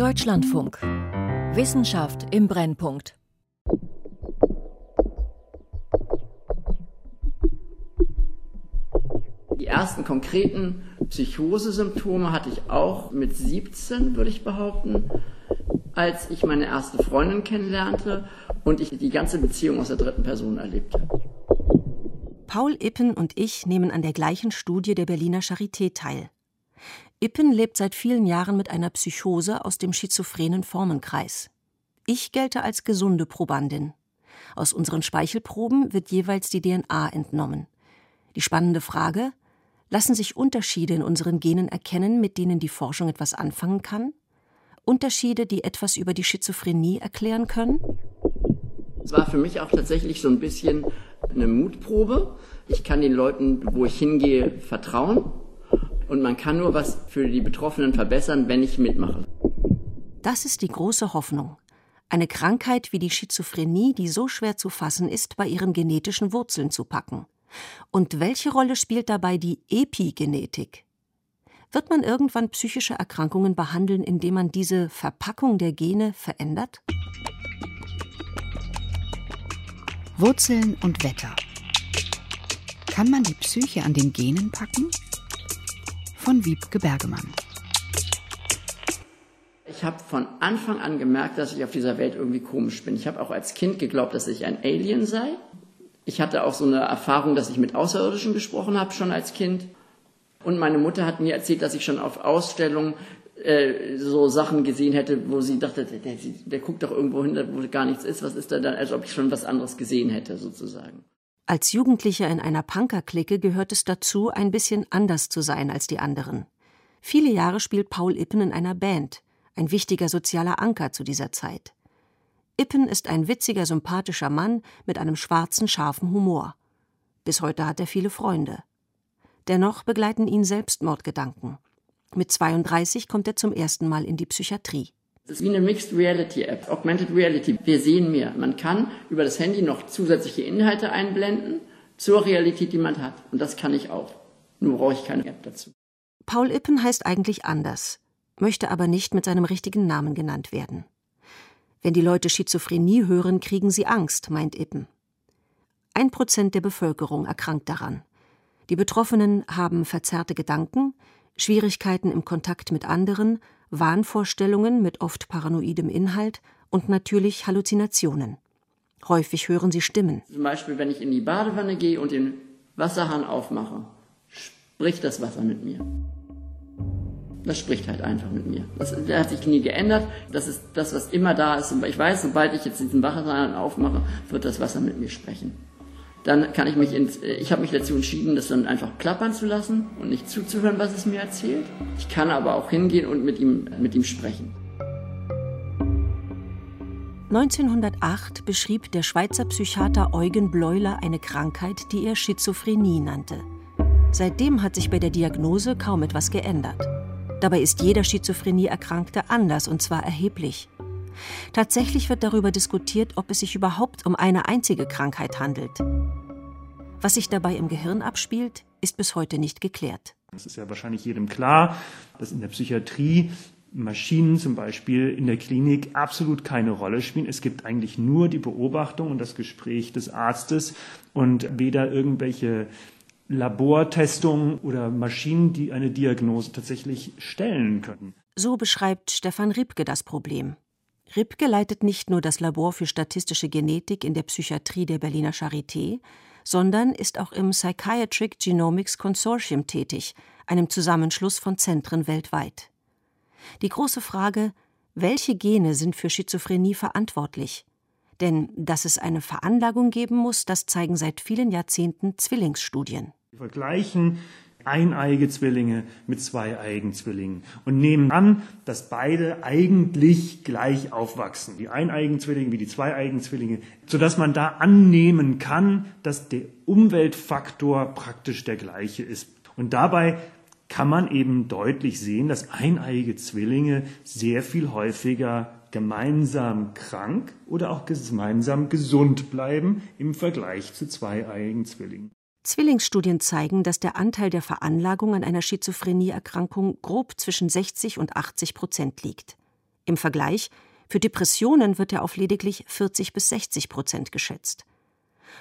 Deutschlandfunk. Wissenschaft im Brennpunkt. Die ersten konkreten Psychosesymptome hatte ich auch mit 17, würde ich behaupten, als ich meine erste Freundin kennenlernte und ich die ganze Beziehung aus der dritten Person erlebte. Paul Ippen und ich nehmen an der gleichen Studie der Berliner Charité teil. Ippen lebt seit vielen Jahren mit einer Psychose aus dem schizophrenen Formenkreis. Ich gelte als gesunde Probandin. Aus unseren Speichelproben wird jeweils die DNA entnommen. Die spannende Frage: Lassen sich Unterschiede in unseren Genen erkennen, mit denen die Forschung etwas anfangen kann? Unterschiede, die etwas über die Schizophrenie erklären können? Es war für mich auch tatsächlich so ein bisschen eine Mutprobe. Ich kann den Leuten, wo ich hingehe, vertrauen. Und man kann nur was für die Betroffenen verbessern, wenn ich mitmache. Das ist die große Hoffnung. Eine Krankheit wie die Schizophrenie, die so schwer zu fassen ist, bei ihren genetischen Wurzeln zu packen. Und welche Rolle spielt dabei die Epigenetik? Wird man irgendwann psychische Erkrankungen behandeln, indem man diese Verpackung der Gene verändert? Wurzeln und Wetter. Kann man die Psyche an den Genen packen? Von Wiebke Bergemann. Ich habe von Anfang an gemerkt, dass ich auf dieser Welt irgendwie komisch bin. Ich habe auch als Kind geglaubt, dass ich ein Alien sei. Ich hatte auch so eine Erfahrung, dass ich mit Außerirdischen gesprochen habe, schon als Kind. Und meine Mutter hat mir erzählt, dass ich schon auf Ausstellungen äh, so Sachen gesehen hätte, wo sie dachte, der, der, der guckt doch irgendwo hin, wo gar nichts ist. Was ist da dann, als ob ich schon was anderes gesehen hätte, sozusagen. Als Jugendlicher in einer Punkerklicke gehört es dazu, ein bisschen anders zu sein als die anderen. Viele Jahre spielt Paul Ippen in einer Band, ein wichtiger sozialer Anker zu dieser Zeit. Ippen ist ein witziger, sympathischer Mann mit einem schwarzen, scharfen Humor. Bis heute hat er viele Freunde. Dennoch begleiten ihn Selbstmordgedanken. Mit 32 kommt er zum ersten Mal in die Psychiatrie. Es ist wie eine Mixed Reality App, Augmented Reality. Wir sehen mehr. Man kann über das Handy noch zusätzliche Inhalte einblenden zur Realität, die man hat. Und das kann ich auch. Nur brauche ich keine App dazu. Paul Ippen heißt eigentlich anders, möchte aber nicht mit seinem richtigen Namen genannt werden. Wenn die Leute Schizophrenie hören, kriegen sie Angst, meint Ippen. Ein Prozent der Bevölkerung erkrankt daran. Die Betroffenen haben verzerrte Gedanken, Schwierigkeiten im Kontakt mit anderen, Wahnvorstellungen mit oft paranoidem Inhalt und natürlich Halluzinationen. Häufig hören sie Stimmen. Zum Beispiel, wenn ich in die Badewanne gehe und den Wasserhahn aufmache, spricht das Wasser mit mir. Das spricht halt einfach mit mir. Das, das hat sich nie geändert. Das ist das, was immer da ist. Und ich weiß, sobald ich jetzt diesen Wasserhahn aufmache, wird das Wasser mit mir sprechen dann kann ich mich ins, äh, ich habe mich dazu entschieden, das dann einfach klappern zu lassen und nicht zuzuhören, was es mir erzählt. Ich kann aber auch hingehen und mit ihm, mit ihm sprechen. 1908 beschrieb der Schweizer Psychiater Eugen Bleuler eine Krankheit, die er Schizophrenie nannte. Seitdem hat sich bei der Diagnose kaum etwas geändert. Dabei ist jeder Schizophrenie-Erkrankte anders und zwar erheblich. Tatsächlich wird darüber diskutiert, ob es sich überhaupt um eine einzige Krankheit handelt. Was sich dabei im Gehirn abspielt, ist bis heute nicht geklärt. Es ist ja wahrscheinlich jedem klar, dass in der Psychiatrie Maschinen zum Beispiel in der Klinik absolut keine Rolle spielen. Es gibt eigentlich nur die Beobachtung und das Gespräch des Arztes und weder irgendwelche Labortestungen oder Maschinen, die eine Diagnose tatsächlich stellen können. So beschreibt Stefan Riebke das Problem. Ripke leitet nicht nur das Labor für statistische Genetik in der Psychiatrie der Berliner Charité, sondern ist auch im Psychiatric Genomics Consortium tätig, einem Zusammenschluss von Zentren weltweit. Die große Frage, welche Gene sind für Schizophrenie verantwortlich? Denn dass es eine Veranlagung geben muss, das zeigen seit vielen Jahrzehnten Zwillingsstudien. Wir vergleichen eineige Zwillinge mit zweieigen Zwillingen und nehmen an, dass beide eigentlich gleich aufwachsen, die eineigen Zwillinge wie die zweieigen Zwillinge, sodass man da annehmen kann, dass der Umweltfaktor praktisch der gleiche ist. Und dabei kann man eben deutlich sehen, dass eineige Zwillinge sehr viel häufiger gemeinsam krank oder auch gemeinsam gesund bleiben im Vergleich zu zweieigen Zwillingen. Zwillingsstudien zeigen, dass der Anteil der Veranlagung an einer Schizophrenieerkrankung grob zwischen 60 und 80 Prozent liegt. Im Vergleich, für Depressionen wird er auf lediglich 40 bis 60 Prozent geschätzt.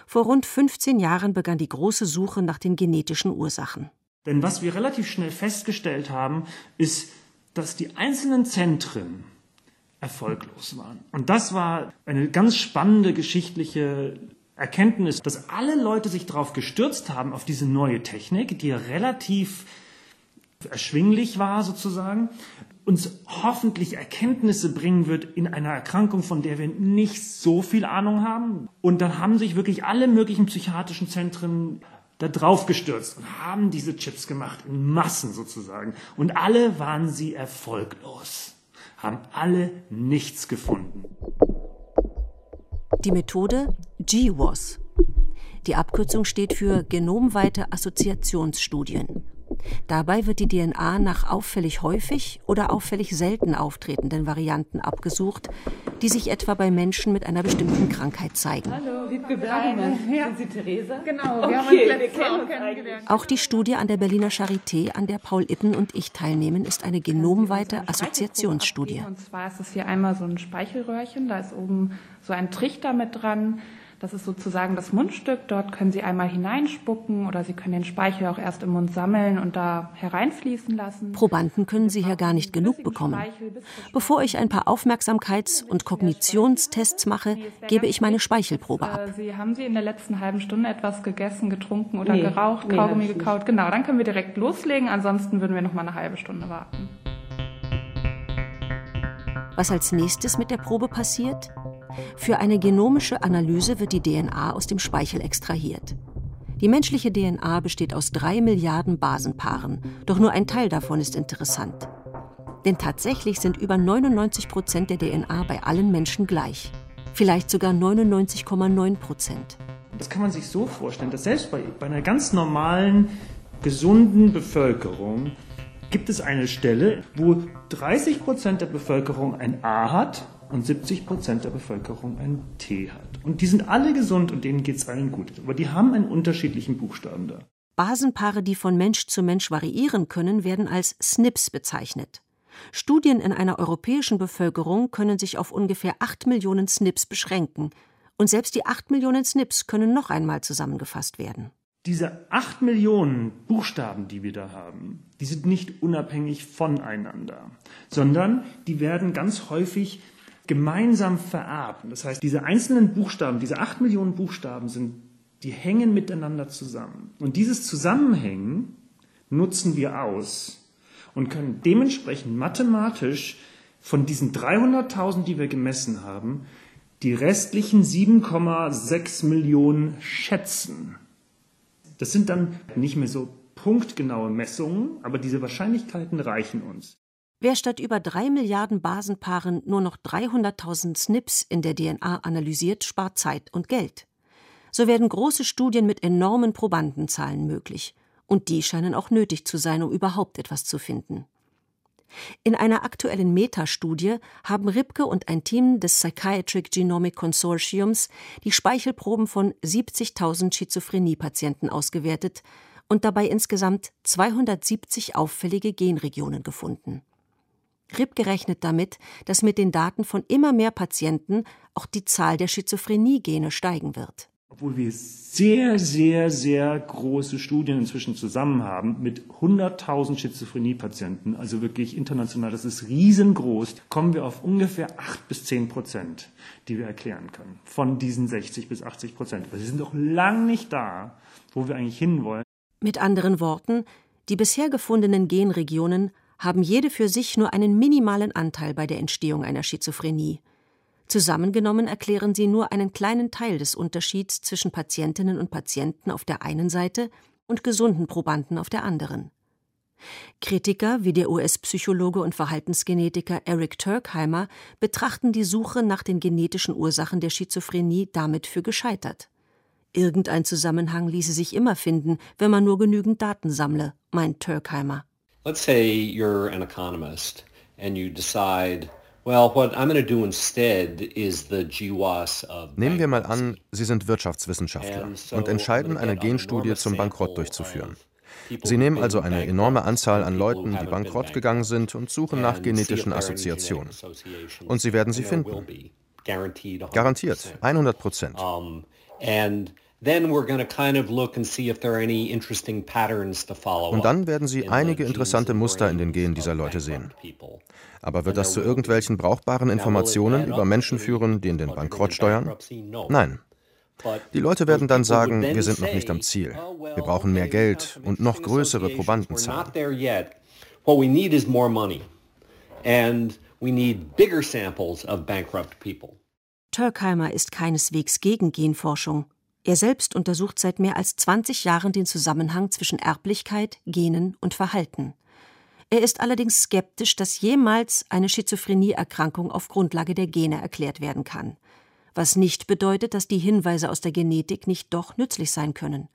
Vor rund 15 Jahren begann die große Suche nach den genetischen Ursachen. Denn was wir relativ schnell festgestellt haben, ist, dass die einzelnen Zentren erfolglos waren. Und das war eine ganz spannende geschichtliche Erkenntnis, dass alle Leute sich darauf gestürzt haben, auf diese neue Technik, die ja relativ erschwinglich war sozusagen, uns hoffentlich Erkenntnisse bringen wird in einer Erkrankung, von der wir nicht so viel Ahnung haben. Und dann haben sich wirklich alle möglichen psychiatrischen Zentren da drauf gestürzt und haben diese Chips gemacht, in Massen sozusagen. Und alle waren sie erfolglos, haben alle nichts gefunden. Die Methode GWAS. Die Abkürzung steht für genomweite Assoziationsstudien. Dabei wird die DNA nach auffällig häufig oder auffällig selten auftretenden Varianten abgesucht, die sich etwa bei Menschen mit einer bestimmten Krankheit zeigen. Hallo, Wiebke Bergmann. Ja. Sind Sie Theresa? Genau, wir okay, haben uns letztes Mal kennengelernt. Auch die Studie an der Berliner Charité, an der Paul Ippen und ich teilnehmen, ist eine genomweite Assoziationsstudie. Und zwar ist es hier einmal so ein Speichelröhrchen, da ist oben so ein Trichter mit dran. Das ist sozusagen das Mundstück. Dort können Sie einmal hineinspucken oder Sie können den Speichel auch erst im Mund sammeln und da hereinfließen lassen. Probanden können Sie hier gar nicht genug bekommen. Bevor ich ein paar Aufmerksamkeits- und Kognitionstests mache, gebe ich meine Speichelprobe ab. Äh, Sie haben Sie in der letzten halben Stunde etwas gegessen, getrunken oder nee, geraucht, nee, Kaugummi gekaut? Genau, dann können wir direkt loslegen. Ansonsten würden wir noch mal eine halbe Stunde warten. Was als nächstes mit der Probe passiert? Für eine genomische Analyse wird die DNA aus dem Speichel extrahiert. Die menschliche DNA besteht aus drei Milliarden Basenpaaren, doch nur ein Teil davon ist interessant. Denn tatsächlich sind über 99 Prozent der DNA bei allen Menschen gleich. Vielleicht sogar 99,9 Prozent. Das kann man sich so vorstellen, dass selbst bei, bei einer ganz normalen, gesunden Bevölkerung gibt es eine Stelle, wo 30 Prozent der Bevölkerung ein A hat und 70 Prozent der Bevölkerung ein T hat. Und die sind alle gesund und denen geht es allen gut. Aber die haben einen unterschiedlichen Buchstaben da. Basenpaare, die von Mensch zu Mensch variieren können, werden als SNPs bezeichnet. Studien in einer europäischen Bevölkerung können sich auf ungefähr 8 Millionen SNPs beschränken. Und selbst die 8 Millionen SNPs können noch einmal zusammengefasst werden. Diese 8 Millionen Buchstaben, die wir da haben, die sind nicht unabhängig voneinander, sondern die werden ganz häufig gemeinsam vererben. Das heißt, diese einzelnen Buchstaben, diese acht Millionen Buchstaben sind, die hängen miteinander zusammen. Und dieses Zusammenhängen nutzen wir aus und können dementsprechend mathematisch von diesen 300.000, die wir gemessen haben, die restlichen 7,6 Millionen schätzen. Das sind dann nicht mehr so punktgenaue Messungen, aber diese Wahrscheinlichkeiten reichen uns. Wer statt über drei Milliarden Basenpaaren nur noch 300.000 SNPs in der DNA analysiert, spart Zeit und Geld. So werden große Studien mit enormen Probandenzahlen möglich. Und die scheinen auch nötig zu sein, um überhaupt etwas zu finden. In einer aktuellen Metastudie haben Ripke und ein Team des Psychiatric Genomic Consortiums die Speichelproben von 70.000 Schizophrenie-Patienten ausgewertet und dabei insgesamt 270 auffällige Genregionen gefunden. Ripke rechnet damit, dass mit den Daten von immer mehr Patienten auch die Zahl der Schizophrenie-Gene steigen wird. Obwohl wir sehr, sehr, sehr große Studien inzwischen zusammen haben mit 100.000 Schizophrenie-Patienten, also wirklich international, das ist riesengroß, kommen wir auf ungefähr 8 bis 10 Prozent, die wir erklären können, von diesen 60 bis 80 Prozent. Aber sie sind doch lang nicht da, wo wir eigentlich hinwollen. Mit anderen Worten, die bisher gefundenen Genregionen haben jede für sich nur einen minimalen Anteil bei der Entstehung einer Schizophrenie. Zusammengenommen erklären sie nur einen kleinen Teil des Unterschieds zwischen Patientinnen und Patienten auf der einen Seite und gesunden Probanden auf der anderen. Kritiker wie der US-Psychologe und Verhaltensgenetiker Eric Turkheimer betrachten die Suche nach den genetischen Ursachen der Schizophrenie damit für gescheitert. Irgendein Zusammenhang ließe sich immer finden, wenn man nur genügend Daten sammle, meint Turkheimer. Let's say you're an economist and you decide Well, what I'm going to do instead is the GWAS of Nehmen wir mal an, Sie sind Wirtschaftswissenschaftler und entscheiden, eine Genstudie zum Bankrott durchzuführen. Sie nehmen also eine enorme Anzahl an Leuten, die bankrott gegangen sind, und suchen nach genetischen Assoziationen. Und sie werden sie finden. Garantiert, 100 Prozent. Und dann werden Sie einige interessante Muster in den Genen dieser Leute sehen. Aber wird das zu irgendwelchen brauchbaren Informationen über Menschen führen, die in den Bankrott steuern? Nein. Die Leute werden dann sagen, wir sind noch nicht am Ziel. Wir brauchen mehr Geld und noch größere Probandenzahlen. Turkheimer ist keineswegs gegen Genforschung. Er selbst untersucht seit mehr als 20 Jahren den Zusammenhang zwischen Erblichkeit, Genen und Verhalten. Er ist allerdings skeptisch, dass jemals eine Schizophrenieerkrankung auf Grundlage der Gene erklärt werden kann. Was nicht bedeutet, dass die Hinweise aus der Genetik nicht doch nützlich sein können.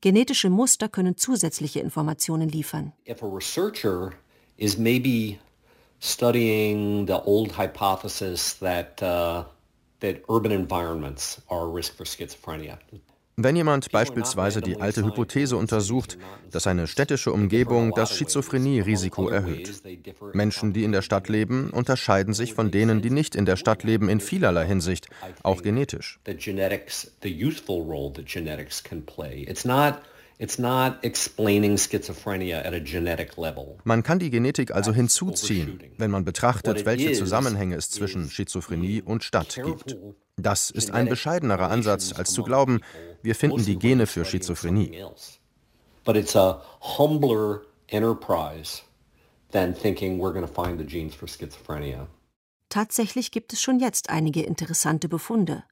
Genetische Muster können zusätzliche Informationen liefern. If a researcher is maybe studying the old hypothesis that uh wenn jemand beispielsweise die alte Hypothese untersucht, dass eine städtische Umgebung das Schizophrenie-Risiko erhöht. Menschen, die in der Stadt leben, unterscheiden sich von denen, die nicht in der Stadt leben, in vielerlei Hinsicht, auch genetisch. Man kann die Genetik also hinzuziehen, wenn man betrachtet, welche Zusammenhänge es zwischen Schizophrenie und Stadt gibt. Das ist ein bescheidenerer Ansatz, als zu glauben, wir finden die Gene für Schizophrenie. But it's a humbler enterprise than thinking we're going to find the genes for schizophrenia. Tatsächlich gibt es schon jetzt einige interessante Befunde.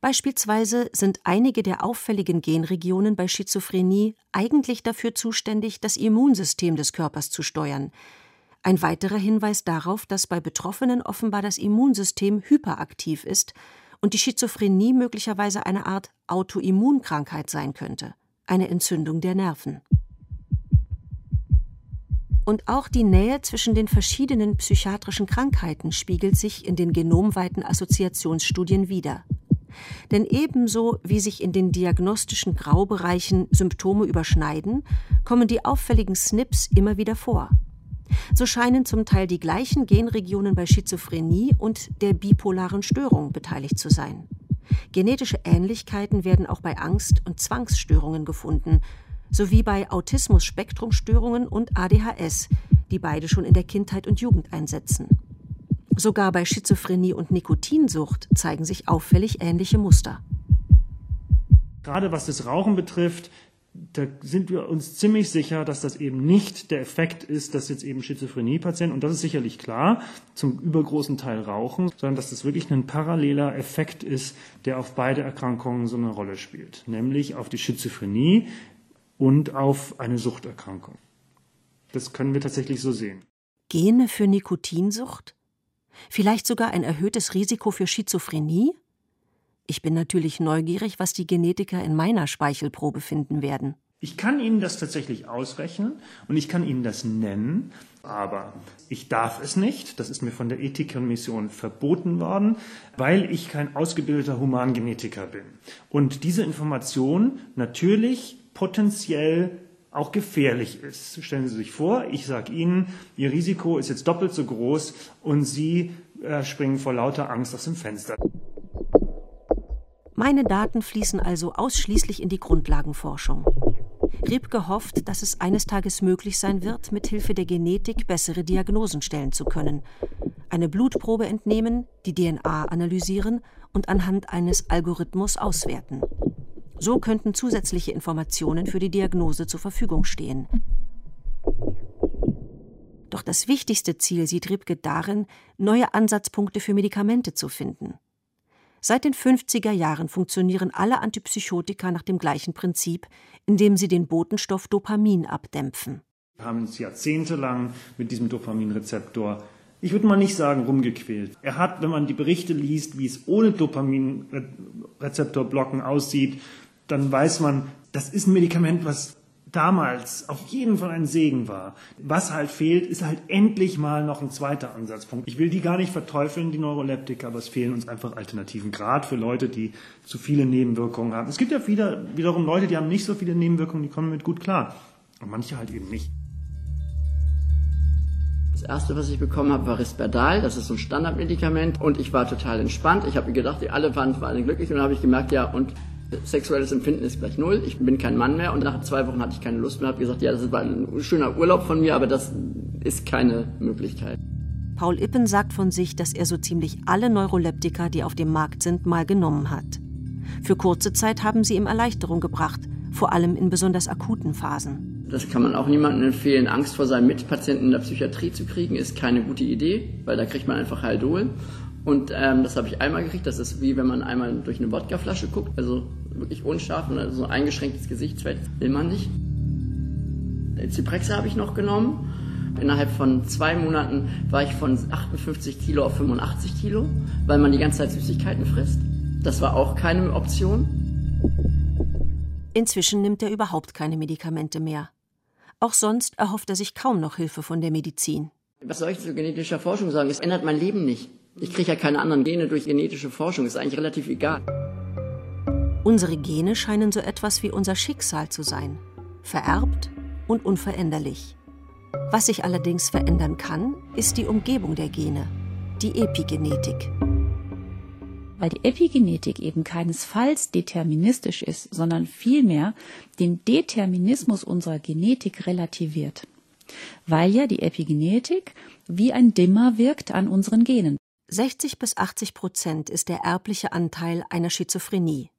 Beispielsweise sind einige der auffälligen Genregionen bei Schizophrenie eigentlich dafür zuständig, das Immunsystem des Körpers zu steuern. Ein weiterer Hinweis darauf, dass bei Betroffenen offenbar das Immunsystem hyperaktiv ist und die Schizophrenie möglicherweise eine Art Autoimmunkrankheit sein könnte, eine Entzündung der Nerven. Und auch die Nähe zwischen den verschiedenen psychiatrischen Krankheiten spiegelt sich in den genomweiten Assoziationsstudien wider. Denn ebenso wie sich in den diagnostischen Graubereichen Symptome überschneiden, kommen die auffälligen SNPs immer wieder vor. So scheinen zum Teil die gleichen Genregionen bei Schizophrenie und der bipolaren Störung beteiligt zu sein. Genetische Ähnlichkeiten werden auch bei Angst- und Zwangsstörungen gefunden, sowie bei Autismus-Spektrumstörungen und ADHS, die beide schon in der Kindheit und Jugend einsetzen. Sogar bei Schizophrenie und Nikotinsucht zeigen sich auffällig ähnliche Muster. Gerade was das Rauchen betrifft, da sind wir uns ziemlich sicher, dass das eben nicht der Effekt ist, dass jetzt eben Schizophrenie-Patienten, und das ist sicherlich klar, zum übergroßen Teil rauchen, sondern dass das wirklich ein paralleler Effekt ist, der auf beide Erkrankungen so eine Rolle spielt, nämlich auf die Schizophrenie und auf eine Suchterkrankung. Das können wir tatsächlich so sehen. Gene für Nikotinsucht? Vielleicht sogar ein erhöhtes Risiko für Schizophrenie? Ich bin natürlich neugierig, was die Genetiker in meiner Speichelprobe finden werden. Ich kann Ihnen das tatsächlich ausrechnen und ich kann Ihnen das nennen, aber ich darf es nicht. Das ist mir von der Ethikkommission verboten worden, weil ich kein ausgebildeter Humangenetiker bin. Und diese Information natürlich potenziell auch gefährlich ist. Stellen Sie sich vor, ich sage Ihnen, Ihr Risiko ist jetzt doppelt so groß und Sie äh, springen vor lauter Angst aus dem Fenster. Meine Daten fließen also ausschließlich in die Grundlagenforschung. Riebke hofft, dass es eines Tages möglich sein wird, mit Hilfe der Genetik bessere Diagnosen stellen zu können. Eine Blutprobe entnehmen, die DNA analysieren und anhand eines Algorithmus auswerten. So könnten zusätzliche Informationen für die Diagnose zur Verfügung stehen. Doch das wichtigste Ziel sieht Ribke darin, neue Ansatzpunkte für Medikamente zu finden. Seit den 50er Jahren funktionieren alle Antipsychotika nach dem gleichen Prinzip, indem sie den Botenstoff Dopamin abdämpfen. Wir haben uns jahrzehntelang mit diesem Dopaminrezeptor ich würde mal nicht sagen rumgequält. Er hat, wenn man die Berichte liest, wie es ohne Dopaminrezeptorblocken aussieht, dann weiß man, das ist ein Medikament, was damals auf jeden Fall ein Segen war. Was halt fehlt, ist halt endlich mal noch ein zweiter Ansatzpunkt. Ich will die gar nicht verteufeln, die Neuroleptika, aber es fehlen uns einfach Alternativen, gerade für Leute, die zu viele Nebenwirkungen haben. Es gibt ja wieder, wiederum Leute, die haben nicht so viele Nebenwirkungen, die kommen mit gut klar. Und manche halt eben nicht. Das erste, was ich bekommen habe, war Risperdal. Das ist so ein Standardmedikament. Und ich war total entspannt. Ich habe mir gedacht, alle waren, waren glücklich. Und dann habe ich gemerkt, ja, und sexuelles Empfinden ist gleich null. Ich bin kein Mann mehr. Und nach zwei Wochen hatte ich keine Lust mehr. Habe gesagt, ja, das war ein schöner Urlaub von mir, aber das ist keine Möglichkeit. Paul Ippen sagt von sich, dass er so ziemlich alle Neuroleptika, die auf dem Markt sind, mal genommen hat. Für kurze Zeit haben sie ihm Erleichterung gebracht, vor allem in besonders akuten Phasen. Das kann man auch niemandem empfehlen. Angst vor seinen Mitpatienten in der Psychiatrie zu kriegen, ist keine gute Idee, weil da kriegt man einfach Haldol. Und ähm, das habe ich einmal gekriegt. Das ist wie wenn man einmal durch eine Wodkaflasche guckt. Also wirklich unscharf und so ein eingeschränktes Gesichtsfeld will man nicht. Zyprexa habe ich noch genommen. Innerhalb von zwei Monaten war ich von 58 Kilo auf 85 Kilo, weil man die ganze Zeit Süßigkeiten frisst. Das war auch keine Option. Inzwischen nimmt er überhaupt keine Medikamente mehr. Auch sonst erhofft er sich kaum noch Hilfe von der Medizin. Was soll ich zu genetischer Forschung sagen? Es ändert mein Leben nicht. Ich kriege ja keine anderen Gene durch genetische Forschung. Ist eigentlich relativ egal. Unsere Gene scheinen so etwas wie unser Schicksal zu sein. Vererbt und unveränderlich. Was sich allerdings verändern kann, ist die Umgebung der Gene, die Epigenetik weil die Epigenetik eben keinesfalls deterministisch ist, sondern vielmehr den Determinismus unserer Genetik relativiert. Weil ja die Epigenetik wie ein Dimmer wirkt an unseren Genen. 60 bis 80 Prozent ist der erbliche Anteil einer Schizophrenie.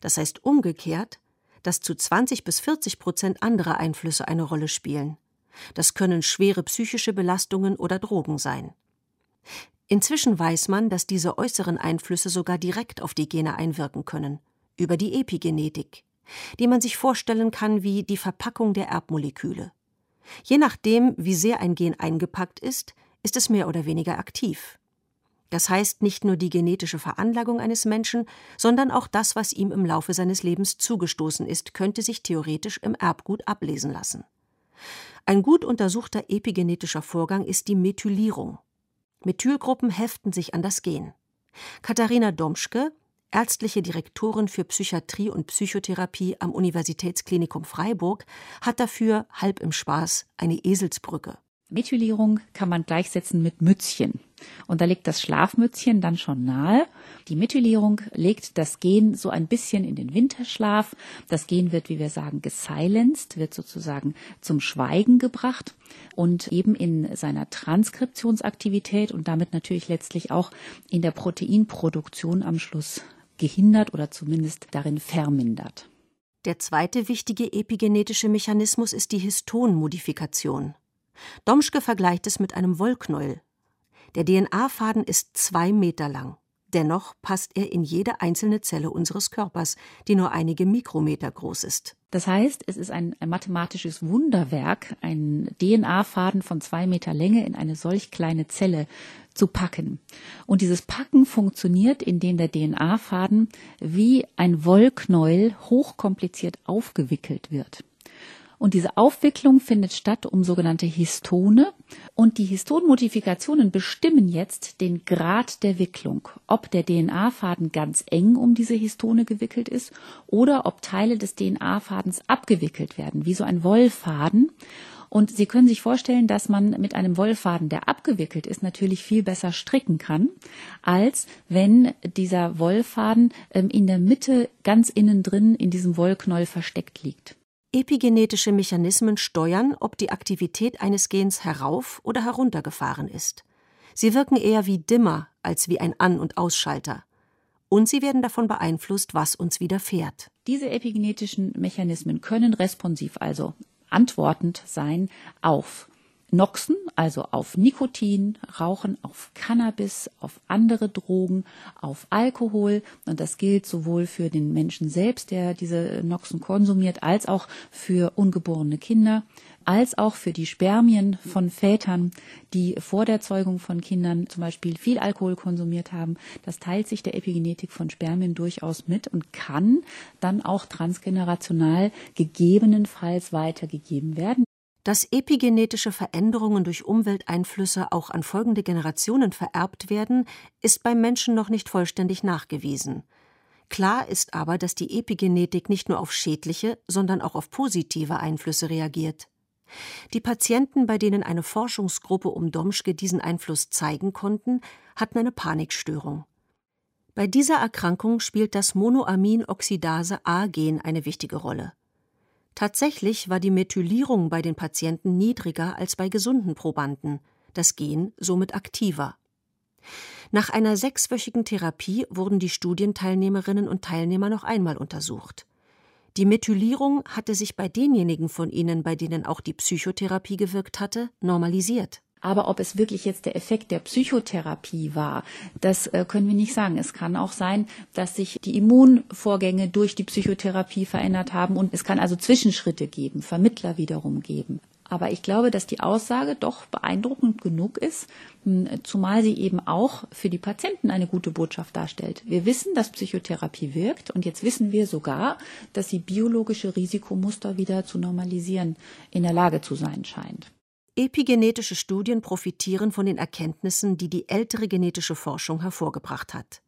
Das heißt umgekehrt, dass zu 20 bis 40 Prozent andere Einflüsse eine Rolle spielen. Das können schwere psychische Belastungen oder Drogen sein. Inzwischen weiß man, dass diese äußeren Einflüsse sogar direkt auf die Gene einwirken können, über die Epigenetik, die man sich vorstellen kann wie die Verpackung der Erbmoleküle. Je nachdem, wie sehr ein Gen eingepackt ist, ist es mehr oder weniger aktiv. Das heißt nicht nur die genetische Veranlagung eines Menschen, sondern auch das, was ihm im Laufe seines Lebens zugestoßen ist, könnte sich theoretisch im Erbgut ablesen lassen. Ein gut untersuchter epigenetischer Vorgang ist die Methylierung. Methylgruppen heften sich an das Gen. Katharina Domschke, ärztliche Direktorin für Psychiatrie und Psychotherapie am Universitätsklinikum Freiburg, hat dafür halb im Spaß eine Eselsbrücke. Methylierung kann man gleichsetzen mit Mützchen. Und da liegt das Schlafmützchen dann schon nahe. Die Methylierung legt das Gen so ein bisschen in den Winterschlaf. Das Gen wird, wie wir sagen, gesilenced, wird sozusagen zum Schweigen gebracht und eben in seiner Transkriptionsaktivität und damit natürlich letztlich auch in der Proteinproduktion am Schluss gehindert oder zumindest darin vermindert. Der zweite wichtige epigenetische Mechanismus ist die Histonmodifikation. Domschke vergleicht es mit einem Wollknäuel. Der DNA-Faden ist zwei Meter lang. Dennoch passt er in jede einzelne Zelle unseres Körpers, die nur einige Mikrometer groß ist. Das heißt, es ist ein, mathematisches Wunderwerk, einen DNA-Faden von zwei Meter Länge in eine solch kleine Zelle zu packen. Und dieses Packen funktioniert, indem der DNA-Faden wie ein Wollknäuel hochkompliziert aufgewickelt wird. Und diese Aufwicklung findet statt um sogenannte Histone. Und die Histonmodifikationen bestimmen jetzt den Grad der Wicklung, ob der DNA-Faden ganz eng um diese Histone gewickelt ist oder ob Teile des DNA-Fadens abgewickelt werden, wie so ein Wollfaden. Und Sie können sich vorstellen, dass man mit einem Wollfaden, der abgewickelt ist, natürlich viel besser stricken kann, als wenn dieser Wollfaden ähm, in der Mitte ganz innen drin in diesem Wollknoll versteckt liegt. Epigenetische Mechanismen steuern, ob die Aktivität eines Gens herauf oder heruntergefahren ist. Sie wirken eher wie Dimmer als wie ein An- und Ausschalter. Und sie werden davon beeinflusst, was uns widerfährt. Diese epigenetischen Mechanismen können responsiv, also antwortend sein auf Noxen, also auf Nikotin, Rauchen, auf Cannabis, auf andere Drogen, auf Alkohol. Und das gilt sowohl für den Menschen selbst, der diese Noxen konsumiert, als auch für ungeborene Kinder. als auch für die Spermien von Vätern, die vor der Zeugung von Kindern zum Beispiel viel Alkohol konsumiert haben. Das teilt sich der Epigenetik von Spermien durchaus mit und kann dann auch transgenerational gegebenenfalls weitergegeben werden. Dass epigenetische Veränderungen durch Umwelteinflüsse auch an folgende Generationen vererbt werden, ist beim Menschen noch nicht vollständig nachgewiesen. Klar ist aber, dass die Epigenetik nicht nur auf schädliche, sondern auch auf positive Einflüsse reagiert. Die Patienten, bei denen eine Forschungsgruppe um Domschke diesen Einfluss zeigen konnten, hatten eine Panikstörung. Bei dieser Erkrankung spielt das Monoaminoxidase A-Gen eine wichtige Rolle. Tatsächlich war die Methylierung bei den Patienten niedriger als bei gesunden Probanden, das Gen somit aktiver. Nach einer sechswöchigen Therapie wurden die Studienteilnehmerinnen und Teilnehmer noch einmal untersucht. Die Methylierung hatte sich bei denjenigen von ihnen, bei denen auch die Psychotherapie gewirkt hatte, normalisiert. Aber ob es wirklich jetzt der Effekt der Psychotherapie war, das äh, können wir nicht sagen. Es kann auch sein, dass sich die Immunvorgänge durch die Psychotherapie verändert haben und es kann also Zwischenschritte geben, Vermittler wiederum geben. Aber ich glaube, dass die Aussage doch beeindruckend genug ist, hm, zumal sie eben auch für die Patienten eine gute Botschaft darstellt. Wir wissen, dass Psychotherapie wirkt und jetzt wissen wir sogar, dass sie biologische Risikomuster wieder zu normalisieren in der Lage zu sein scheint. Epigenetische Studien profitieren von den Erkenntnissen, die die ältere genetische Forschung hervorgebracht hat.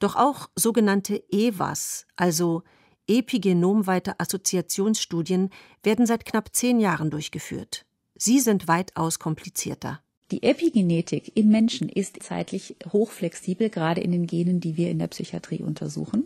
Doch auch sogenannte EWAS, also epigenomweite Assoziationsstudien werden seit knapp zehn Jahren durchgeführt. Sie sind weitaus komplizierter. Die Epigenetik im Menschen ist zeitlich hochflexibel, gerade in den Genen, die wir in der Psychiatrie untersuchen.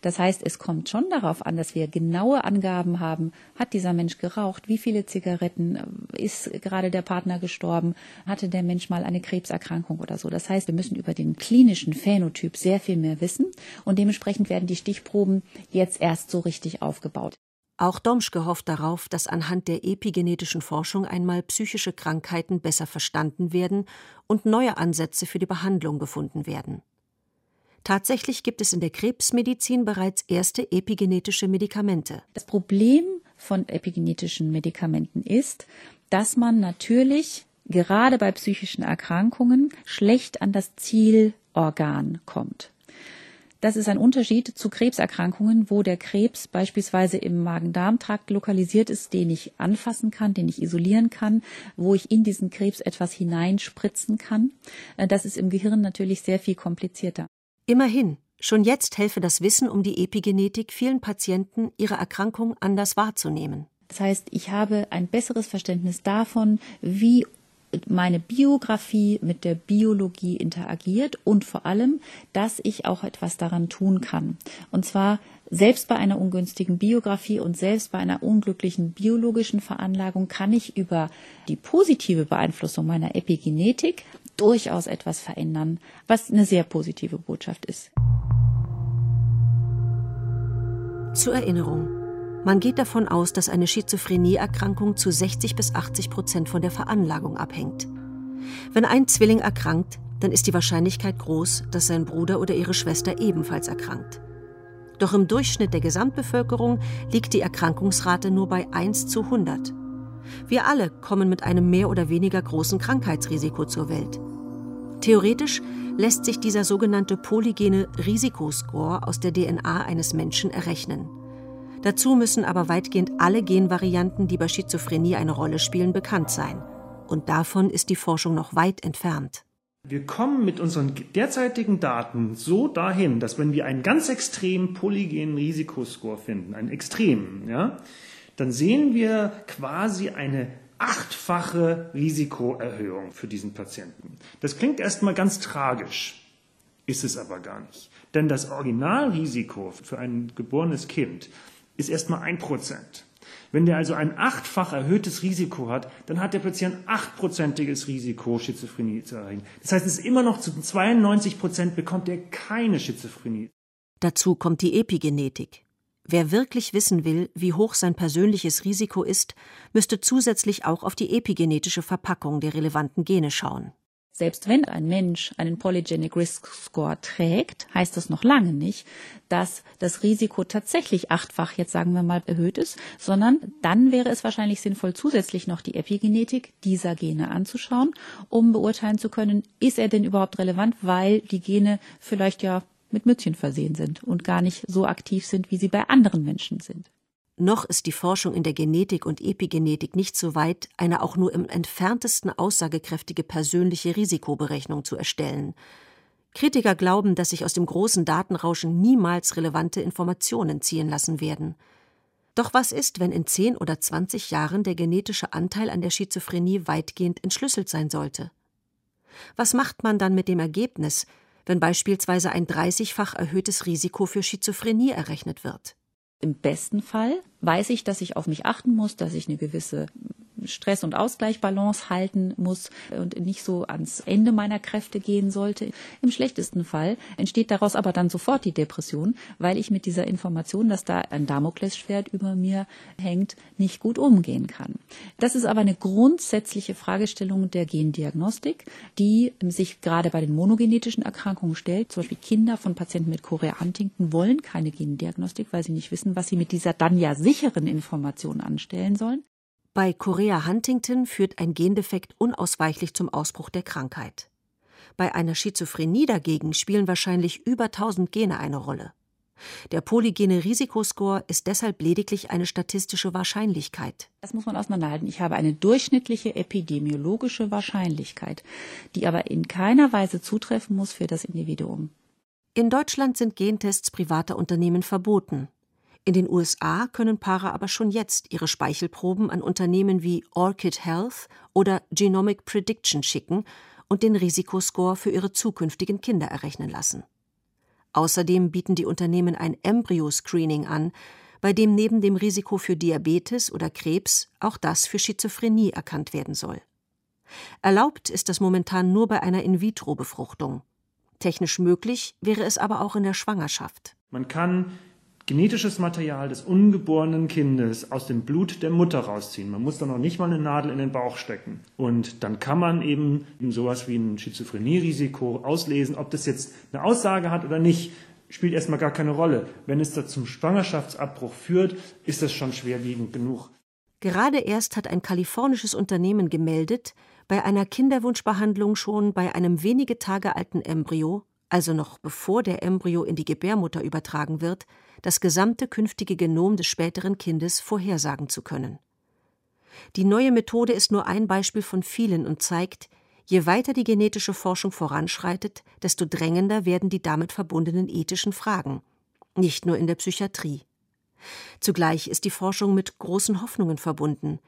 Das heißt, es kommt schon darauf an, dass wir genaue Angaben haben. Hat dieser Mensch geraucht? Wie viele Zigaretten? Ist gerade der Partner gestorben? Hatte der Mensch mal eine Krebserkrankung oder so? Das heißt, wir müssen über den klinischen Phänotyp sehr viel mehr wissen und dementsprechend werden die Stichproben jetzt erst so richtig aufgebaut. Auch Domschke hofft darauf, dass anhand der epigenetischen Forschung einmal psychische Krankheiten besser verstanden werden und neue Ansätze für die Behandlung gefunden werden. Tatsächlich gibt es in der Krebsmedizin bereits erste epigenetische Medikamente. Das Problem von epigenetischen Medikamenten ist, dass man natürlich gerade bei psychischen Erkrankungen schlecht an das Zielorgan kommt. Das ist ein Unterschied zu Krebserkrankungen, wo der Krebs beispielsweise im Magen-Darm-Trakt lokalisiert ist, den ich anfassen kann, den ich isolieren kann, wo ich in diesen Krebs etwas hineinspritzen kann. Äh, das ist im Gehirn natürlich sehr viel komplizierter. Immerhin, schon jetzt helfe das Wissen um die Epigenetik vielen Patienten, ihre Erkrankung anders wahrzunehmen. Das heißt, ich habe ein besseres Verständnis davon, wie meine Biografie mit der Biologie interagiert und vor allem, dass ich auch etwas daran tun kann. Und zwar selbst bei einer ungünstigen Biografie und selbst bei einer unglücklichen biologischen Veranlagung kann ich über die positive Beeinflussung meiner Epigenetik durchaus etwas verändern, was eine sehr positive Botschaft ist. Zur Erinnerung. Man geht davon aus, dass eine Schizophrenieerkrankung zu 60 bis 80 Prozent von der Veranlagung abhängt. Wenn ein Zwilling erkrankt, dann ist die Wahrscheinlichkeit groß, dass sein Bruder oder ihre Schwester ebenfalls erkrankt. Doch im Durchschnitt der Gesamtbevölkerung liegt die Erkrankungsrate nur bei 1 zu 100. Wir alle kommen mit einem mehr oder weniger großen Krankheitsrisiko zur Welt. Theoretisch lässt sich dieser sogenannte polygene Risikoscore aus der DNA eines Menschen errechnen. Dazu müssen aber weitgehend alle Genvarianten, die bei Schizophrenie eine Rolle spielen, bekannt sein. Und davon ist die Forschung noch weit entfernt. Wir kommen mit unseren derzeitigen Daten so dahin, dass wenn wir einen ganz extremen polygenen Risikoscore finden, einen extremen, ja, dann sehen wir quasi eine achtfache Risikoerhöhung für diesen Patienten. Das klingt erstmal ganz tragisch, ist es aber gar nicht. Denn das Originalrisiko für ein geborenes Kind ist erstmal ein Prozent. Wenn der also ein achtfach erhöhtes Risiko hat, dann hat der Patient achtprozentiges Risiko, Schizophrenie zu erreichen. Das heißt, es ist immer noch zu 92 Prozent bekommt er keine Schizophrenie. Dazu kommt die Epigenetik. Wer wirklich wissen will, wie hoch sein persönliches Risiko ist, müsste zusätzlich auch auf die epigenetische Verpackung der relevanten Gene schauen. Selbst wenn ein Mensch einen Polygenic Risk Score trägt, heißt das noch lange nicht, dass das Risiko tatsächlich achtfach jetzt sagen wir mal erhöht ist, sondern dann wäre es wahrscheinlich sinnvoll, zusätzlich noch die Epigenetik dieser Gene anzuschauen, um beurteilen zu können, ist er denn überhaupt relevant, weil die Gene vielleicht ja mit Mützchen versehen sind und gar nicht so aktiv sind, wie sie bei anderen Menschen sind. Noch ist die Forschung in der Genetik und Epigenetik nicht so weit, eine auch nur im entferntesten aussagekräftige persönliche Risikoberechnung zu erstellen. Kritiker glauben, dass sich aus dem großen Datenrauschen niemals relevante Informationen ziehen lassen werden. Doch was ist, wenn in 10 oder 20 Jahren der genetische Anteil an der Schizophrenie weitgehend entschlüsselt sein sollte? Was macht man dann mit dem Ergebnis, wenn beispielsweise ein 30-fach erhöhtes Risiko für Schizophrenie errechnet wird? Im besten Fall weiß ich, dass ich auf mich achten muss, dass ich eine gewisse Stress- und Ausgleichbalance halten muss und nicht so ans Ende meiner Kräfte gehen sollte. Im schlechtesten Fall entsteht daraus aber dann sofort die Depression, weil ich mit dieser Information, dass da ein Damoklesschwert über mir hängt, nicht gut umgehen kann. Das ist aber eine grundsätzliche Fragestellung der Gendiagnostik, die sich gerade bei den monogenetischen Erkrankungen stellt. Zum Beispiel Kinder von Patienten mit Chorea Huntington wollen keine Gendiagnostik, weil sie nicht wissen, was sie mit dieser dann ja sicheren Information anstellen sollen. Bei Chorea Huntington führt ein Gendefekt unausweichlich zum Ausbruch der Krankheit. Bei einer Schizophrenie dagegen spielen wahrscheinlich über 1000 Gene eine Rolle. Der polygene Risikoscore ist deshalb lediglich eine statistische Wahrscheinlichkeit. Das muss man auseinanderhalten. Ich habe eine durchschnittliche epidemiologische Wahrscheinlichkeit, die aber in keiner Weise zutreffen muss für das Individuum. In Deutschland sind Gentests privater Unternehmen verboten. In den USA können Paare aber schon jetzt ihre Speichelproben an Unternehmen wie Orchid Health oder Genomic Prediction schicken und den Risikoscore für ihre zukünftigen Kinder errechnen lassen. Außerdem bieten die Unternehmen ein Embryo-Screening an, bei dem neben dem Risiko für Diabetes oder Krebs auch das für Schizophrenie erkannt werden soll. Erlaubt ist das momentan nur bei einer In-vitro-Befruchtung. Technisch möglich wäre es aber auch in der Schwangerschaft. Man kann genetisches Material des ungeborenen Kindes aus dem Blut der Mutter rausziehen. Man muss da noch nicht mal eine Nadel in den Bauch stecken. Und dann kann man eben sowas wie ein Schizophrenie-Risiko auslesen. Ob das jetzt eine Aussage hat oder nicht, spielt erstmal gar keine Rolle. Wenn es da zum Schwangerschaftsabbruch führt, ist das schon schwerwiegend genug. Gerade erst hat ein kalifornisches Unternehmen gemeldet, bei einer Kinderwunschbehandlung schon bei einem wenige Tage alten Embryo, also noch bevor der Embryo in die Gebärmutter übertragen wird, das gesamte künftige Genom des späteren Kindes vorhersagen zu können. Die neue Methode ist nur ein Beispiel von vielen und zeigt, je weiter die genetische Forschung voranschreitet, desto drängender werden die damit verbundenen ethischen Fragen, nicht nur in der Psychiatrie. Zugleich ist die Forschung mit großen Hoffnungen verbunden,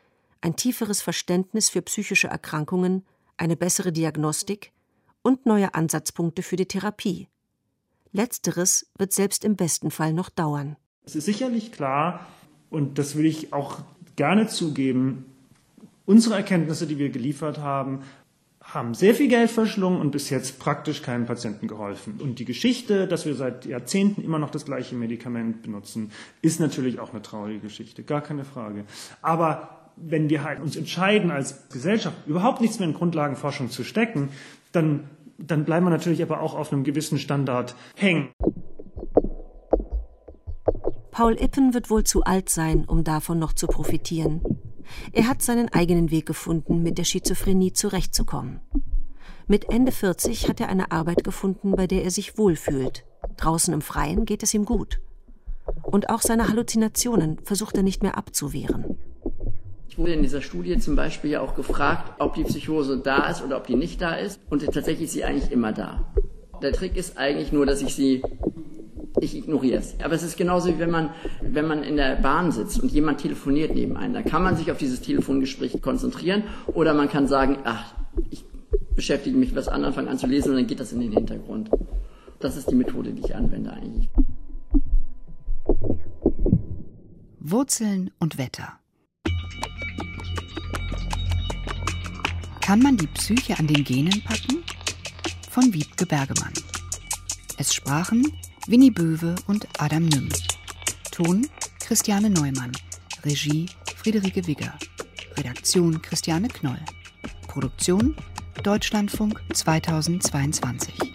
ein tieferes Verständnis für psychische Erkrankungen, eine bessere Diagnostik und neue Ansatzpunkte für die Therapie. Letzteres wird selbst im besten Fall noch dauern. Es ist sicherlich klar, und das will ich auch gerne zugeben, unsere Erkenntnisse, die wir geliefert haben, haben sehr viel Geld verschlungen und bis jetzt praktisch keinem Patienten geholfen. Und die Geschichte, dass wir seit Jahrzehnten immer noch das gleiche Medikament benutzen, ist natürlich auch eine traurige Geschichte, gar keine Frage. Aber wenn wir halt uns entscheiden, als Gesellschaft überhaupt nichts mehr in Grundlagenforschung zu stecken, dann dann bleiben wir natürlich aber auch auf einem gewissen Standard hängen. Paul Ippen wird wohl zu alt sein, um davon noch zu profitieren. Er hat seinen eigenen Weg gefunden, mit der Schizophrenie zurechtzukommen. Mit Ende 40 hat er eine Arbeit gefunden, bei der er sich wohlfühlt. Draußen im Freien geht es ihm gut. Und auch seine Halluzinationen versucht er nicht mehr abzuwehren. Wurde in dieser Studie zum Beispiel ja auch gefragt, ob die Psychose da ist oder ob die nicht da ist. Und tatsächlich ist sie eigentlich immer da. Der Trick ist eigentlich nur, dass ich sie, ich ignoriere es. Aber es ist genauso wie wenn man, wenn man in der Bahn sitzt und jemand telefoniert neben einem. Da kann man sich auf dieses Telefongespräch konzentrieren oder man kann sagen, ach, ich beschäftige mich was anderem, fange an zu lesen und dann geht das in den Hintergrund. Das ist die Methode, die ich anwende eigentlich. Wurzeln und Wetter. Kann man die Psyche an den Genen packen? Von Wiebke Bergemann. Es sprachen Winnie Böwe und Adam Nüm. Ton Christiane Neumann. Regie Friederike Wigger. Redaktion Christiane Knoll. Produktion Deutschlandfunk 2022